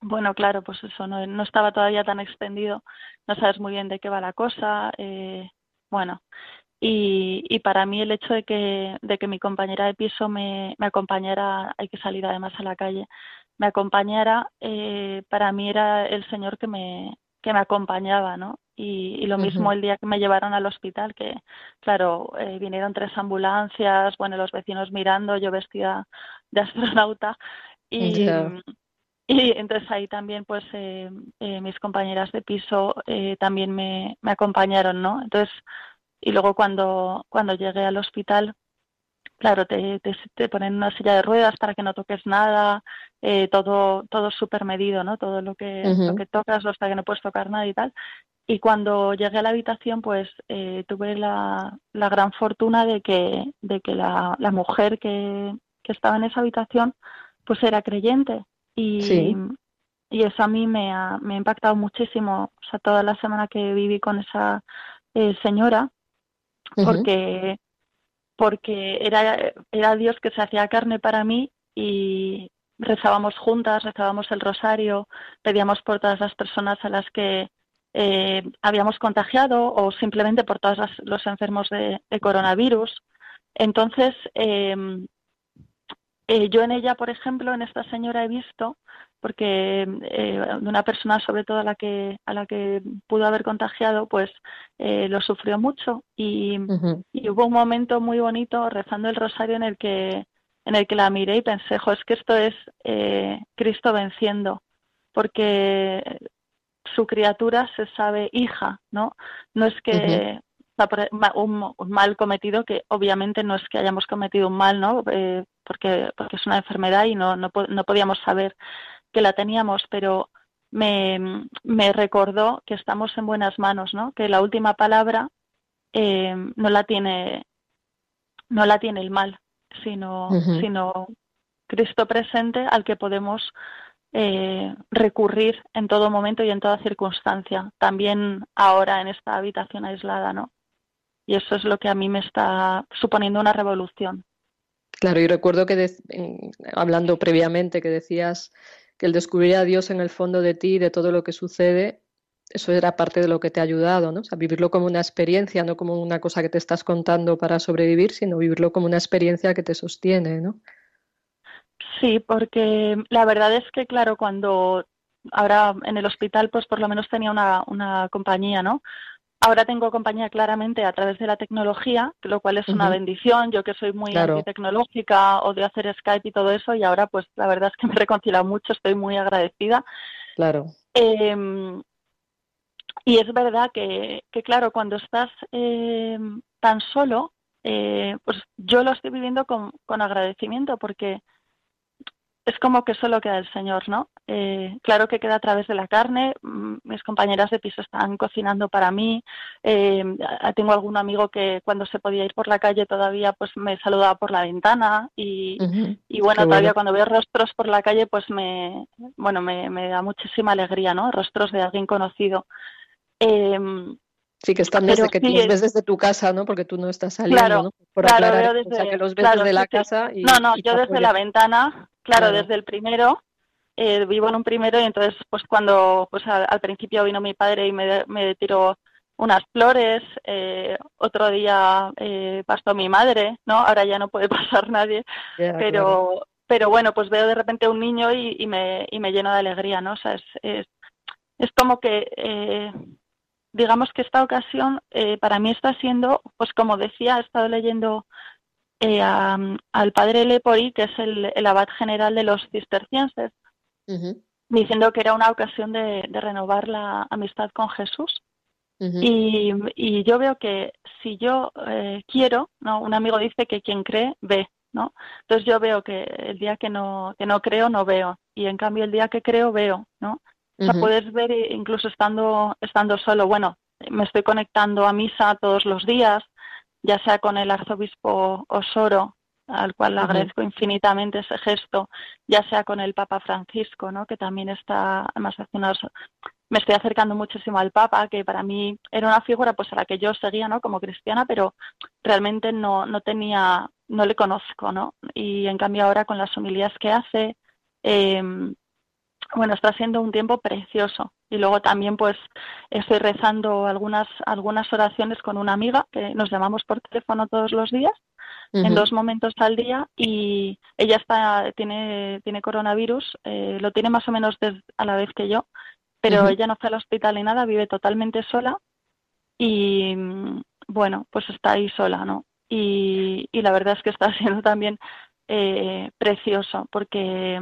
bueno, claro, pues eso, no, no estaba todavía tan extendido, no sabes muy bien de qué va la cosa, eh, bueno. Y, y, para mí el hecho de que, de que mi compañera de piso me, me acompañara, hay que salir además a la calle, me acompañara, eh, para mí era el Señor que me, que me acompañaba, ¿no? Y, lo mismo el día que me llevaron al hospital, que claro, eh, vinieron tres ambulancias, bueno, los vecinos mirando, yo vestida de astronauta y, y entonces ahí también pues eh, mis compañeras de piso también me, me acompañaron, ¿no? Entonces, y luego cuando, cuando llegué al hospital, claro, te, te, ponen una silla de ruedas para que no toques nada, eh, todo, todo súper medido, ¿no? Todo lo que, lo que tocas hasta que no puedes tocar nada y tal. Y cuando llegué a la habitación, pues eh, tuve la, la, gran fortuna de que, de que la, la mujer que, que, estaba en esa habitación, pues era creyente. Y, y eso a mí me ha, me ha impactado muchísimo, o sea, toda la semana que viví con esa eh, señora, porque porque era, era Dios que se hacía carne para mí y rezábamos juntas, rezábamos el rosario, pedíamos por todas las personas a las que eh, habíamos contagiado o simplemente por todos los enfermos de, coronavirus. Entonces, em, eh, yo en ella, por ejemplo, en esta señora he visto porque eh, una persona sobre todo a la que a la que pudo haber contagiado pues eh, lo sufrió mucho y, hubo un momento muy bonito rezando el rosario en el que en el que la miré y pensé jo es que esto es eh, Cristo venciendo porque su criatura se sabe hija no no es que un, mal cometido que obviamente no es que hayamos cometido un mal no porque porque es una enfermedad y no no, no podíamos saber que la teníamos, pero me, me, recordó que estamos en buenas manos, ¿no? Que la última palabra eh, no la tiene no la tiene el mal, sino, sino Cristo presente al que podemos eh, recurrir en todo momento y en toda circunstancia, también ahora en esta habitación aislada, ¿no? Y eso es lo que a mí me está suponiendo una revolución. Claro, y recuerdo que hablando previamente que decías que el descubrir a Dios en el fondo de ti, de todo lo que sucede, eso era parte de lo que te ha ayudado, ¿no? O sea, vivirlo como una experiencia, no como una cosa que te estás contando para sobrevivir, sino vivirlo como una experiencia que te sostiene, ¿no? Sí, porque la verdad es que, claro, cuando ahora en el hospital, pues por lo menos tenía una, una compañía, ¿no? Ahora tengo compañía claramente a través de la tecnología, lo cual es una bendición. Yo que soy muy tecnológica o de hacer Skype y todo eso, y ahora pues la verdad es que me he reconciliado mucho, estoy muy agradecida. Claro. Em, y es verdad que, que claro, cuando estás em, tan solo, eh, pues yo lo estoy viviendo con, con agradecimiento porque es como que solo queda el Señor, ¿no? Eh, claro que queda a través de la carne. Mm, mis compañeras de piso están cocinando para mí. Eh, tengo algún amigo que cuando se podía ir por la calle todavía pues me saludaba por la ventana y, bueno, todavía cuando veo rostros por la calle pues me, bueno, me, da muchísima alegría, ¿no? Rostros de alguien conocido. Em, sí, que están desde que tú los ves desde tu casa, ¿no? Porque tú no estás saliendo, ¿no? Por claro, desde, o sea, que los ves desde la casa. Y, no, no, yo desde la ventana Claro, desde el primero, eh, vivo en un primero y entonces pues cuando pues al, principio vino mi padre y me, me tiró unas flores, eh, otro día eh, pasó mi madre, ¿no? Ahora ya no puede pasar nadie, pero pero bueno, pues veo de repente un niño y, y, me, y me lleno de alegría, ¿no? O sea, es, es, es como que, eh, digamos que esta ocasión eh, para mí está siendo, pues como decía, he estado leyendo eh, al padre Lepori, que es el, abad general de los cistercienses, diciendo que era una ocasión de, renovar la amistad con Jesús. y, yo veo que si yo eh, quiero, ¿no? un amigo dice que quien cree ve, ¿no? Entonces yo veo que el día que no, que no creo, no veo. Y en cambio el día que creo, veo, ¿no? O sea, puedes ver incluso estando, estando solo. Bueno, me estoy conectando a misa todos los días, ya sea con el arzobispo Osoro, al cual le agradezco infinitamente ese gesto, ya sea con el Papa Francisco, ¿no? que también está, además hace me estoy acercando muchísimo al Papa, que para mí era una figura pues a la que yo seguía, ¿no? Como cristiana, pero realmente no, no tenía, no le conozco, ¿no? Y en cambio ahora con las homilías que hace, eh, bueno, está siendo un tiempo precioso. Y luego también pues estoy rezando algunas, algunas oraciones con una amiga que nos llamamos por teléfono todos los días, en dos momentos al día, y ella está, tiene, tiene coronavirus, eh, lo tiene más o menos a la vez que yo, pero ella no fue al hospital ni nada, vive totalmente sola y bueno, pues está ahí sola, ¿no? Y, y la verdad es que está siendo también eh, precioso porque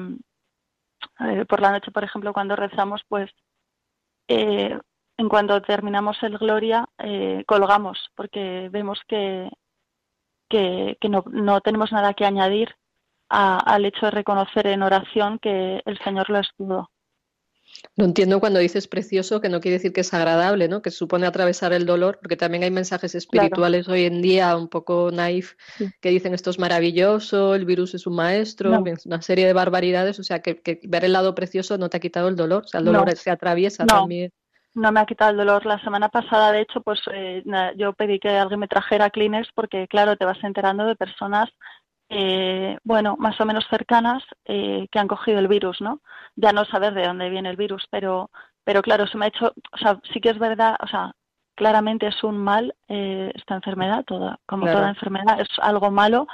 eh, por la noche, por ejemplo, cuando rezamos, pues eh, en cuanto terminamos el Gloria, eh, colgamos, porque vemos que, que, no, no, tenemos nada que añadir al hecho de reconocer en oración que el Señor lo estuvo. No entiendo cuando dices precioso que no quiere decir que es agradable, ¿no? Que supone atravesar el dolor, porque también hay mensajes espirituales hoy en día un poco naif que dicen esto es maravilloso, el virus es un maestro, una serie de barbaridades, o sea que, ver el lado precioso no te ha quitado el dolor, o sea, el dolor se atraviesa también. No me ha quitado el dolor. La semana pasada, de hecho, pues eh, yo pedí que alguien me trajera Kleenex porque, claro, te vas enterando de personas eh, bueno, más o menos cercanas eh, que han cogido el virus, ¿no? Ya no saber de dónde viene el virus, pero, pero claro, se me ha hecho, o sea, sí que es verdad, o sea, claramente es un mal eh, esta enfermedad, toda, como toda enfermedad, es algo malo.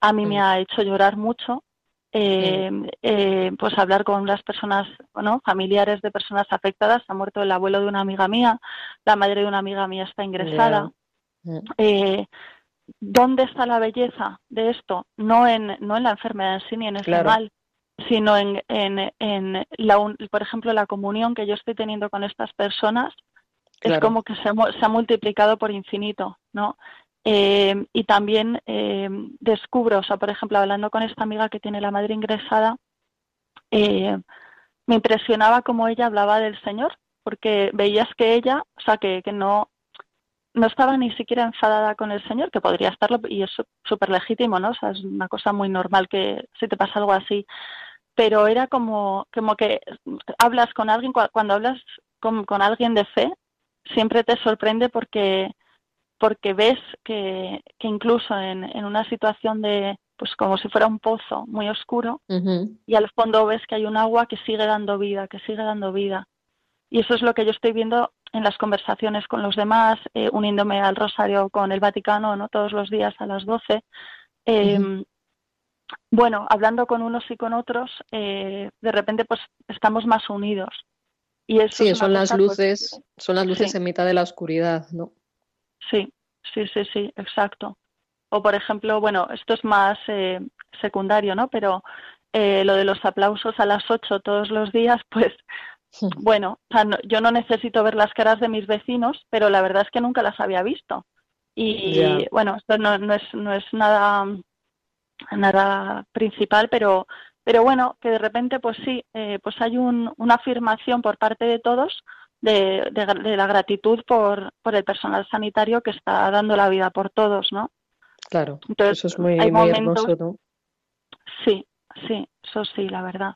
A mí me ha hecho llorar mucho, eh, eh, pues hablar con las personas, ¿no? familiares de personas afectadas. Ha muerto el abuelo de una amiga mía, la madre de una amiga mía está ingresada. Eh, ¿Dónde está la belleza de esto? No en, no en la enfermedad en sí ni en ese mal, sino en, en, en la, por ejemplo, la comunión que yo estoy teniendo con estas personas. Es como que se, se, ha multiplicado por infinito, ¿no? Eh, y también eh, descubro, o sea, por ejemplo, hablando con esta amiga que tiene la madre ingresada, eh, me impresionaba cómo ella hablaba del Señor, porque veías que ella, o sea, que, que no, no estaba ni siquiera enfadada con el Señor, que podría estarlo y es súper legítimo, ¿no? O sea, es una cosa muy normal que si te pasa algo así, pero era como, como que hablas con alguien, cuando hablas con, con alguien de fe, siempre te sorprende porque, porque ves que, que incluso en, en una situación de, pues como si fuera un pozo muy oscuro, y al fondo ves que hay un agua que sigue dando vida, que sigue dando vida. Y eso es lo que yo estoy viendo en las conversaciones con los demás, eh, uniéndome al rosario con el Vaticano, ¿no? Todos los días a las 12. Em, bueno, hablando con unos y con otros, eh, de repente pues estamos más unidos. Y eso sí, son las, luces, son las luces en mitad de la oscuridad, ¿no? Sí, sí, sí, sí, exacto. O por ejemplo, bueno, esto es más eh, secundario, ¿no? Pero eh, lo de los aplausos a las 8 todos los días, pues bueno, yo no necesito ver las caras de mis vecinos, pero la verdad es que nunca las había visto. Y bueno, esto no, no, es, no es nada, nada principal, pero, pero bueno, que de repente, pues sí, eh, pues hay un, una afirmación por parte de todos de, de, la gratitud por, por el personal sanitario que está dando la vida por todos, ¿no? Claro, Entonces, eso es muy, muy hermoso, ¿no? Sí, sí, eso sí, la verdad.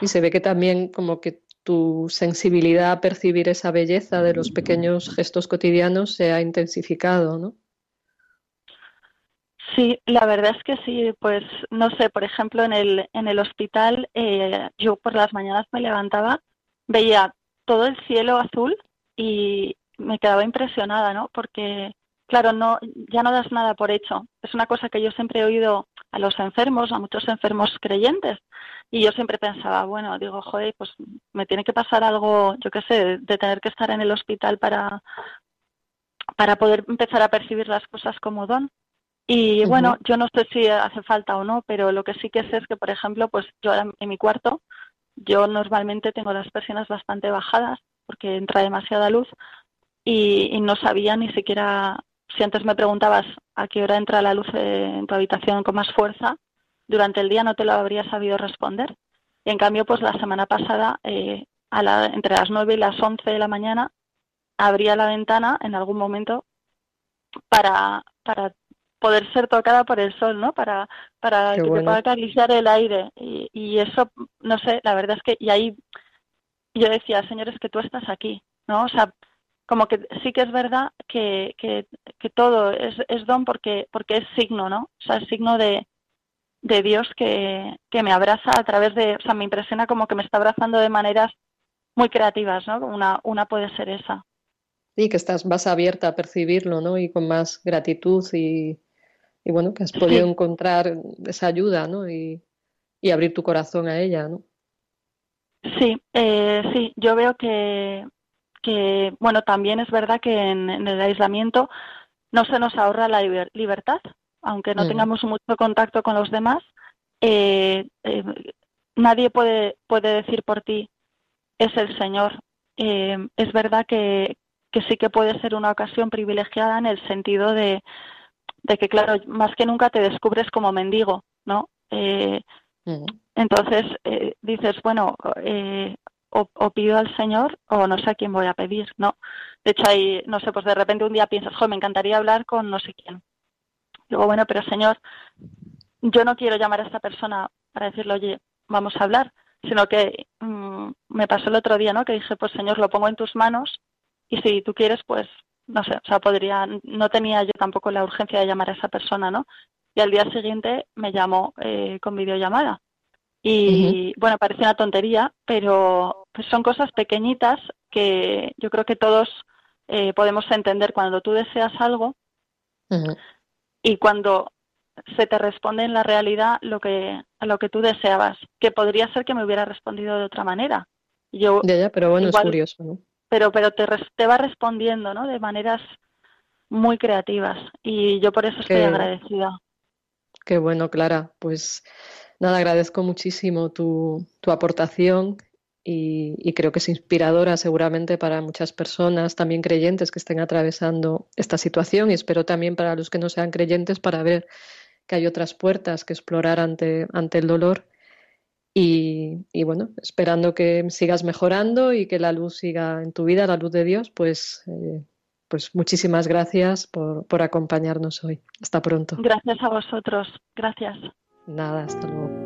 Y se ve que también como que tu sensibilidad a percibir esa belleza de los pequeños gestos cotidianos se ha intensificado, ¿no? Sí, la verdad es que sí, pues no sé, por ejemplo, en el, en el hospital eh, yo por las mañanas me levantaba, veía todo el cielo azul y me quedaba impresionada, ¿no? Porque, claro, no, ya no das nada por hecho. Es una cosa que yo siempre he oído a los enfermos, a muchos enfermos creyentes, y yo siempre pensaba, bueno, digo, joder, pues me tiene que pasar algo, yo qué sé, de tener que estar en el hospital para, para poder empezar a percibir las cosas como don. Y bueno, yo no sé si hace falta o no, pero lo que sí que sé es que, por ejemplo, pues yo en mi cuarto, yo normalmente tengo las persianas bastante bajadas porque entra demasiada luz y, no sabía ni siquiera, si antes me preguntabas a qué hora entra la luz en tu habitación con más fuerza, durante el día no te lo habría sabido responder. Y en cambio, pues la semana pasada, eh, a la, entre las 9 y las 11 de la mañana, abría la ventana en algún momento para, para poder ser tocada por el sol, ¿no? Para, para que te pueda acariciar el aire. Y, y, eso, no sé, la verdad es que, y ahí yo decía, señores, que tú estás aquí, ¿no? O sea, como que sí que es verdad que, que, que todo es, es don porque, porque es signo, ¿no? O sea, es signo de, de Dios que, que me abraza a través de, o sea, me impresiona como que me está abrazando de maneras muy creativas, ¿no? Una, una puede ser esa. Sí, que estás más abierta a percibirlo, ¿no? Y con más gratitud y, y bueno, que has podido encontrar esa ayuda, ¿no? Y, y, abrir tu corazón a ella, ¿no? Sí, eh, sí, yo veo que, que, bueno, también es verdad que en, en el aislamiento no se nos ahorra la libertad, aunque no tengamos mucho contacto con los demás, eh, eh, nadie puede, puede decir por ti, es el Señor. Eh, es verdad que, que, sí que puede ser una ocasión privilegiada en el sentido de, de que, claro, más que nunca te descubres como mendigo, ¿no? Entonces dices, bueno, o, o, pido al Señor o no sé a quién voy a pedir, ¿no? De hecho, ahí, no sé, pues de repente un día piensas, jo, me encantaría hablar con no sé quién. Digo, bueno, pero Señor, yo no quiero llamar a esta persona para decirle, oye, vamos a hablar, sino que mm, me pasó el otro día, ¿no? Que dije, pues Señor, lo pongo en tus manos y si tú quieres, pues, no sé, o sea, podría, no tenía yo tampoco la urgencia de llamar a esa persona, ¿no? Y al día siguiente me llamó eh, con videollamada. Y bueno, parece una tontería, pero pues son cosas pequeñitas que yo creo que todos eh, podemos entender cuando tú deseas algo y cuando se te responde en la realidad lo que a lo que tú deseabas, que podría ser que me hubiera respondido de otra manera. Yo ya, ya, pero bueno, es curioso, ¿no? Pero pero te, te va respondiendo, ¿no? De maneras muy creativas y yo por eso estoy agradecida. Qué bueno, Clara. Pues nada, agradezco muchísimo tu, tu aportación y, creo que es inspiradora seguramente para muchas personas, también creyentes que estén atravesando esta situación y espero también para los que no sean creyentes para ver que hay otras puertas que explorar ante, ante el dolor y, bueno, esperando que sigas mejorando y que la luz siga en tu vida, la luz de Dios, pues, eh, pues muchísimas gracias por, por acompañarnos hoy. Hasta pronto. Gracias a vosotros. Gracias. Nada, hasta luego.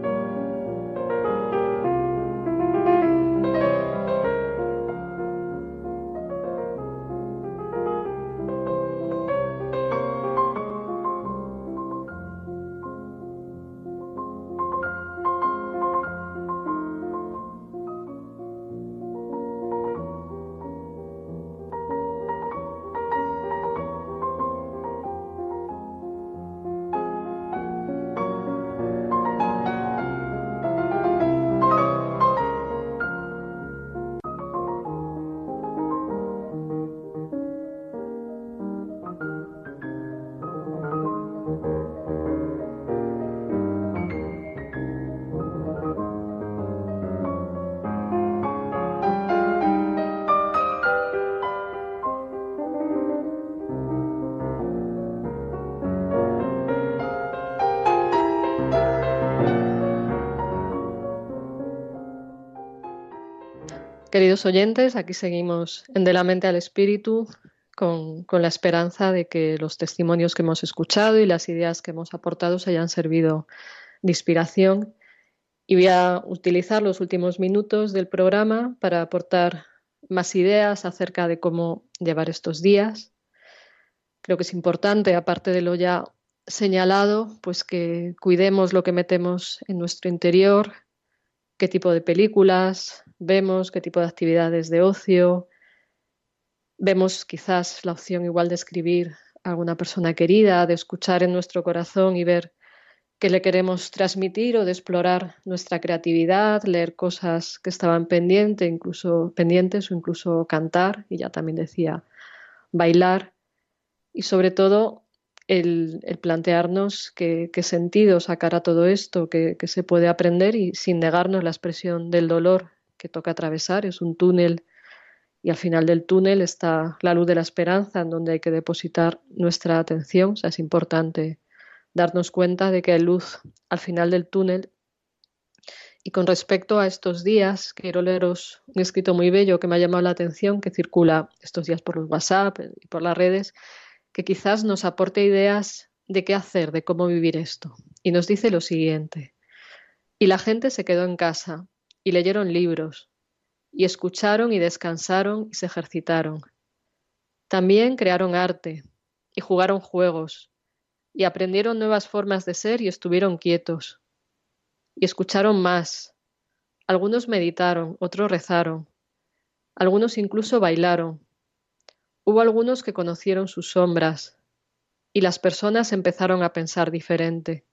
Queridos oyentes, aquí seguimos en De la mente al espíritu con, la esperanza de que los testimonios que hemos escuchado y las ideas que hemos aportado se hayan servido de inspiración. Y voy a utilizar los últimos minutos del programa para aportar más ideas acerca de cómo llevar estos días. Creo que es importante, aparte de lo ya señalado, pues que cuidemos lo que metemos en nuestro interior, qué tipo de películas vemos, qué tipo de actividades de ocio. Vemos quizás la opción igual de escribir a alguna persona querida, de escuchar en nuestro corazón y ver qué le queremos transmitir o de explorar nuestra creatividad, leer cosas que estaban pendientes, incluso pendientes o incluso cantar, y ya también decía bailar, y sobre todo el, plantearnos qué, sentido sacar a todo esto, que, se puede aprender y sin negarnos la expresión del dolor que toca atravesar. Es un túnel y al final del túnel está la luz de la esperanza en donde hay que depositar nuestra atención. O es importante darnos cuenta de que hay luz al final del túnel. Y con respecto a estos días, quiero leeros un escrito muy bello que me ha llamado la atención, que circula estos días por los WhatsApp y por las redes, que quizás nos aporte ideas de qué hacer, de cómo vivir esto. Y nos dice lo siguiente. Y la gente se quedó en casa y leyeron libros, y escucharon y descansaron y se ejercitaron. También crearon arte y jugaron juegos y aprendieron nuevas formas de ser y estuvieron quietos. Y escucharon más. Algunos meditaron, otros rezaron. Algunos incluso bailaron Hubo algunos que conocieron sus sombras, y las personas empezaron a pensar diferente,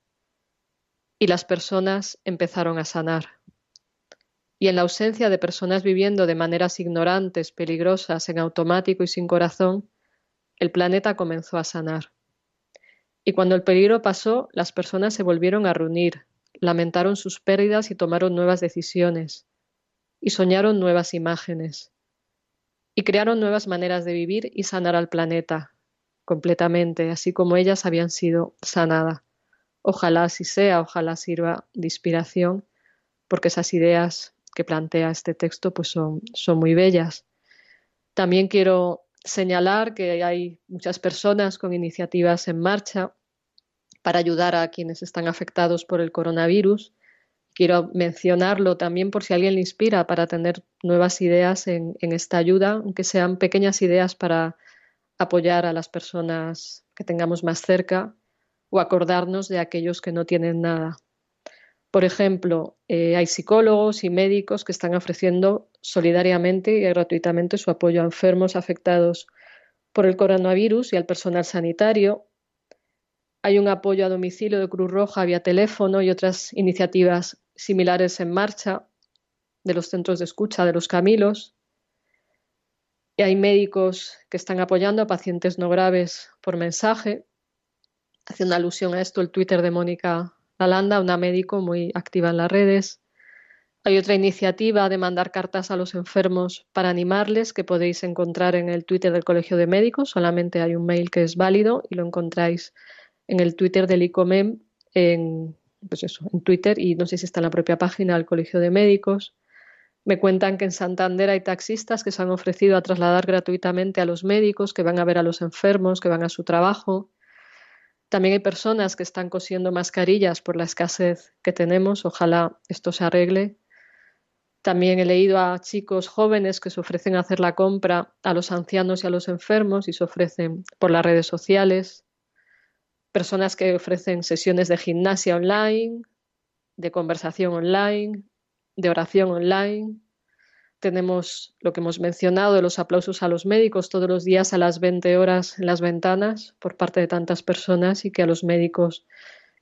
y las personas empezaron a sanar. Y en la ausencia de personas viviendo de maneras ignorantes, peligrosas, en automático y sin corazón, el planeta comenzó a sanar. Y cuando el peligro pasó, las personas se volvieron a reunir, lamentaron sus pérdidas y tomaron nuevas decisiones, y soñaron nuevas imágenes y crearon nuevas maneras de vivir y sanar al planeta completamente, así como ellas habían sido sanadas. Ojalá así sea, ojalá sirva de inspiración, porque esas ideas que plantea este texto pues son, son muy bellas. También quiero señalar que hay muchas personas con iniciativas en marcha para ayudar a quienes están afectados por el coronavirus quiero mencionarlo también por si alguien le inspira para tener nuevas ideas en, esta ayuda, aunque sean pequeñas ideas para apoyar a las personas que tengamos más cerca o acordarnos de aquellos que no tienen nada. Por ejemplo, eh, hay psicólogos y médicos que están ofreciendo solidariamente y gratuitamente su apoyo a enfermos afectados por el coronavirus y al personal sanitario. Hay un apoyo a domicilio de Cruz Roja vía teléfono y otras iniciativas similares en marcha de los centros de escucha de los Camilos. Y hay médicos que están apoyando a pacientes no graves por mensaje. Haciendo alusión a esto el Twitter de Mónica Alanda, una médico muy activa en las redes. Hay otra iniciativa de mandar cartas a los enfermos para animarles que podéis encontrar en el Twitter del Colegio de Médicos. Solamente hay un mail que es válido y lo encontráis en el Twitter del ICOMEM en pues eso, en Twitter y no sé si está en la propia página del Colegio de Médicos. Me cuentan que en Santander hay taxistas que se han ofrecido a trasladar gratuitamente a los médicos, que van a ver a los enfermos, que van a su trabajo. También hay personas que están cosiendo mascarillas por la escasez que tenemos. Ojalá esto se arregle. También he leído a chicos jóvenes que se ofrecen a hacer la compra a los ancianos y a los enfermos y se ofrecen por las redes sociales personas que ofrecen sesiones de gimnasia online, de conversación online, de oración online. Tenemos lo que hemos mencionado de los aplausos a los médicos todos los días a las 20 horas en las ventanas por parte de tantas personas y que a los médicos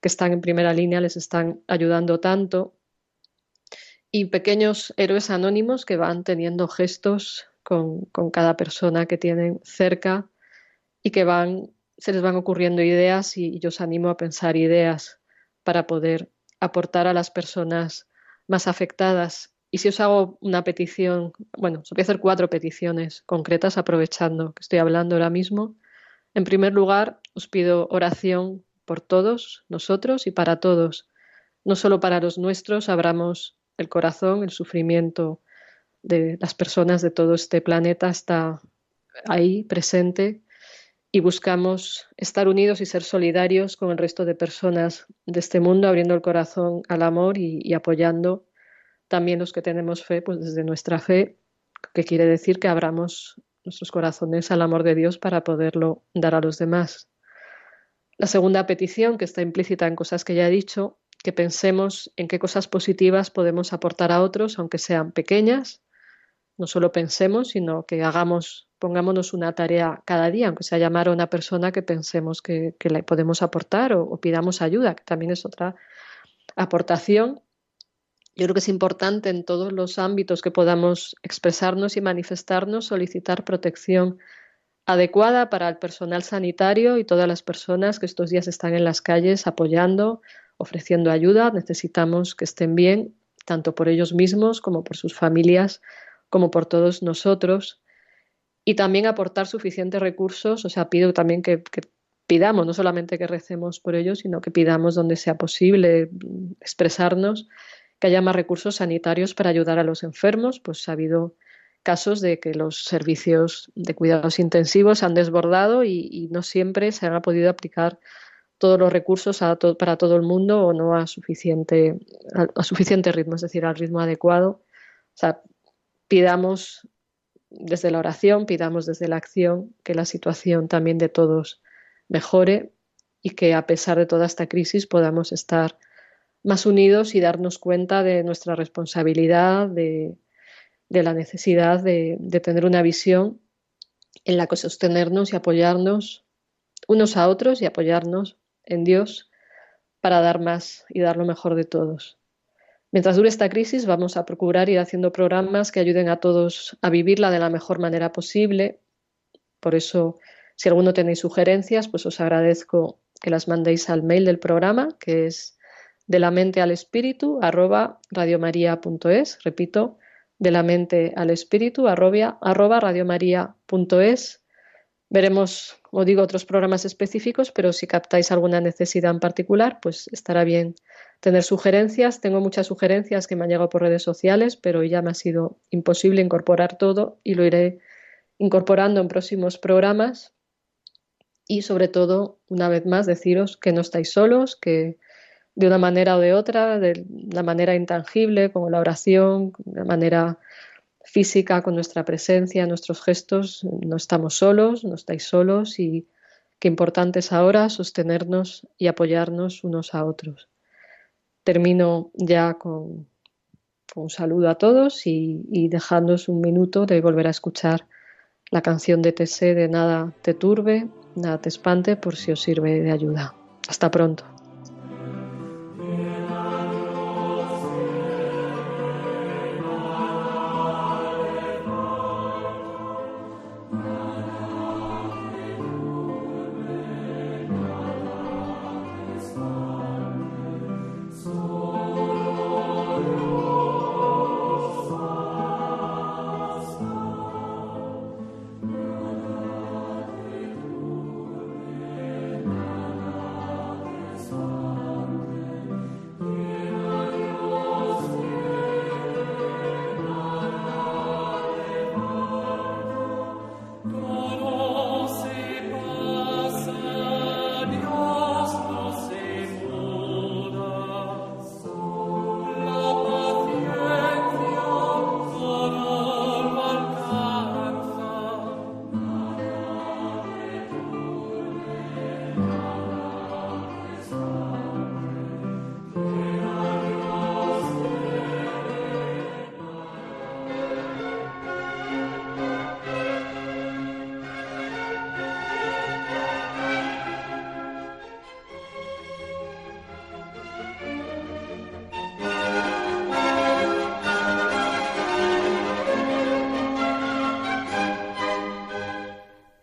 que están en primera línea les están ayudando tanto. Y pequeños héroes anónimos que van teniendo gestos con, con cada persona que tienen cerca y que van se les van ocurriendo ideas y yo os animo a pensar ideas para poder aportar a las personas más afectadas. Y si os hago una petición, bueno, os voy a hacer cuatro peticiones concretas aprovechando que estoy hablando ahora mismo. En primer lugar, os pido oración por todos nosotros y para todos. No solo para los nuestros abramos el corazón, el sufrimiento de las personas de todo este planeta está ahí presente y buscamos estar unidos y ser solidarios con el resto de personas de este mundo, abriendo el corazón al amor y, apoyando también los que tenemos fe, pues desde nuestra fe, que quiere decir que abramos nuestros corazones al amor de Dios para poderlo dar a los demás. La segunda petición, que está implícita en cosas que ya he dicho, que pensemos en qué cosas positivas podemos aportar a otros, aunque sean pequeñas. No solo pensemos, sino que hagamos, pongámonos una tarea cada día, aunque sea llamar a una persona que pensemos que, le podemos aportar o, pidamos ayuda, que también es otra aportación. Yo creo que es importante en todos los ámbitos que podamos expresarnos y manifestarnos, solicitar protección adecuada para el personal sanitario y todas las personas que estos días están en las calles apoyando, ofreciendo ayuda. Necesitamos que estén bien, tanto por ellos mismos como por sus familias, como por todos nosotros. Y también aportar suficientes recursos. O sea, pido también que, pidamos, no solamente que recemos por ellos, sino que pidamos donde sea posible expresarnos, que haya más recursos sanitarios para ayudar a los enfermos. Pues ha habido casos de que los servicios de cuidados intensivos han desbordado y, no siempre se han podido aplicar todos los recursos para todo el mundo o no a suficiente, a, suficiente ritmo, es decir, al ritmo adecuado. O sea, pidamos desde la oración, pidamos desde la acción que la situación también de todos mejore y que a pesar de toda esta crisis podamos estar más unidos y darnos cuenta de nuestra responsabilidad, de, la necesidad de, de, tener una visión en la que sostenernos y apoyarnos unos a otros y apoyarnos en Dios para dar más y dar lo mejor de todos. Mientras dure esta crisis, vamos a procurar ir haciendo programas que ayuden a todos a vivirla de la mejor manera posible. Por eso, si alguno tenéis sugerencias, pues os agradezco que las mandéis al mail del programa, que es de la mente al espíritu arroba radiomaria.es. Repito, de la mente al espíritu arroba, arroba radiomaria.es Veremos, como digo, otros programas específicos, pero si captáis alguna necesidad en particular, pues estará bien tener sugerencias. Tengo muchas sugerencias que me han llegado por redes sociales, pero ya me ha sido imposible incorporar todo y lo iré incorporando en próximos programas. Y sobre todo, una vez más, deciros que no estáis solos, que de una manera o de otra, de la manera intangible, como la oración, de manera física, con nuestra presencia, nuestros gestos, no estamos solos, no estáis solos y qué importante es ahora sostenernos y apoyarnos unos a otros. Termino ya con, un saludo a todos y, y un minuto de volver a escuchar la canción de TC de Nada te turbe, nada te espante por si os sirve de ayuda. Hasta pronto.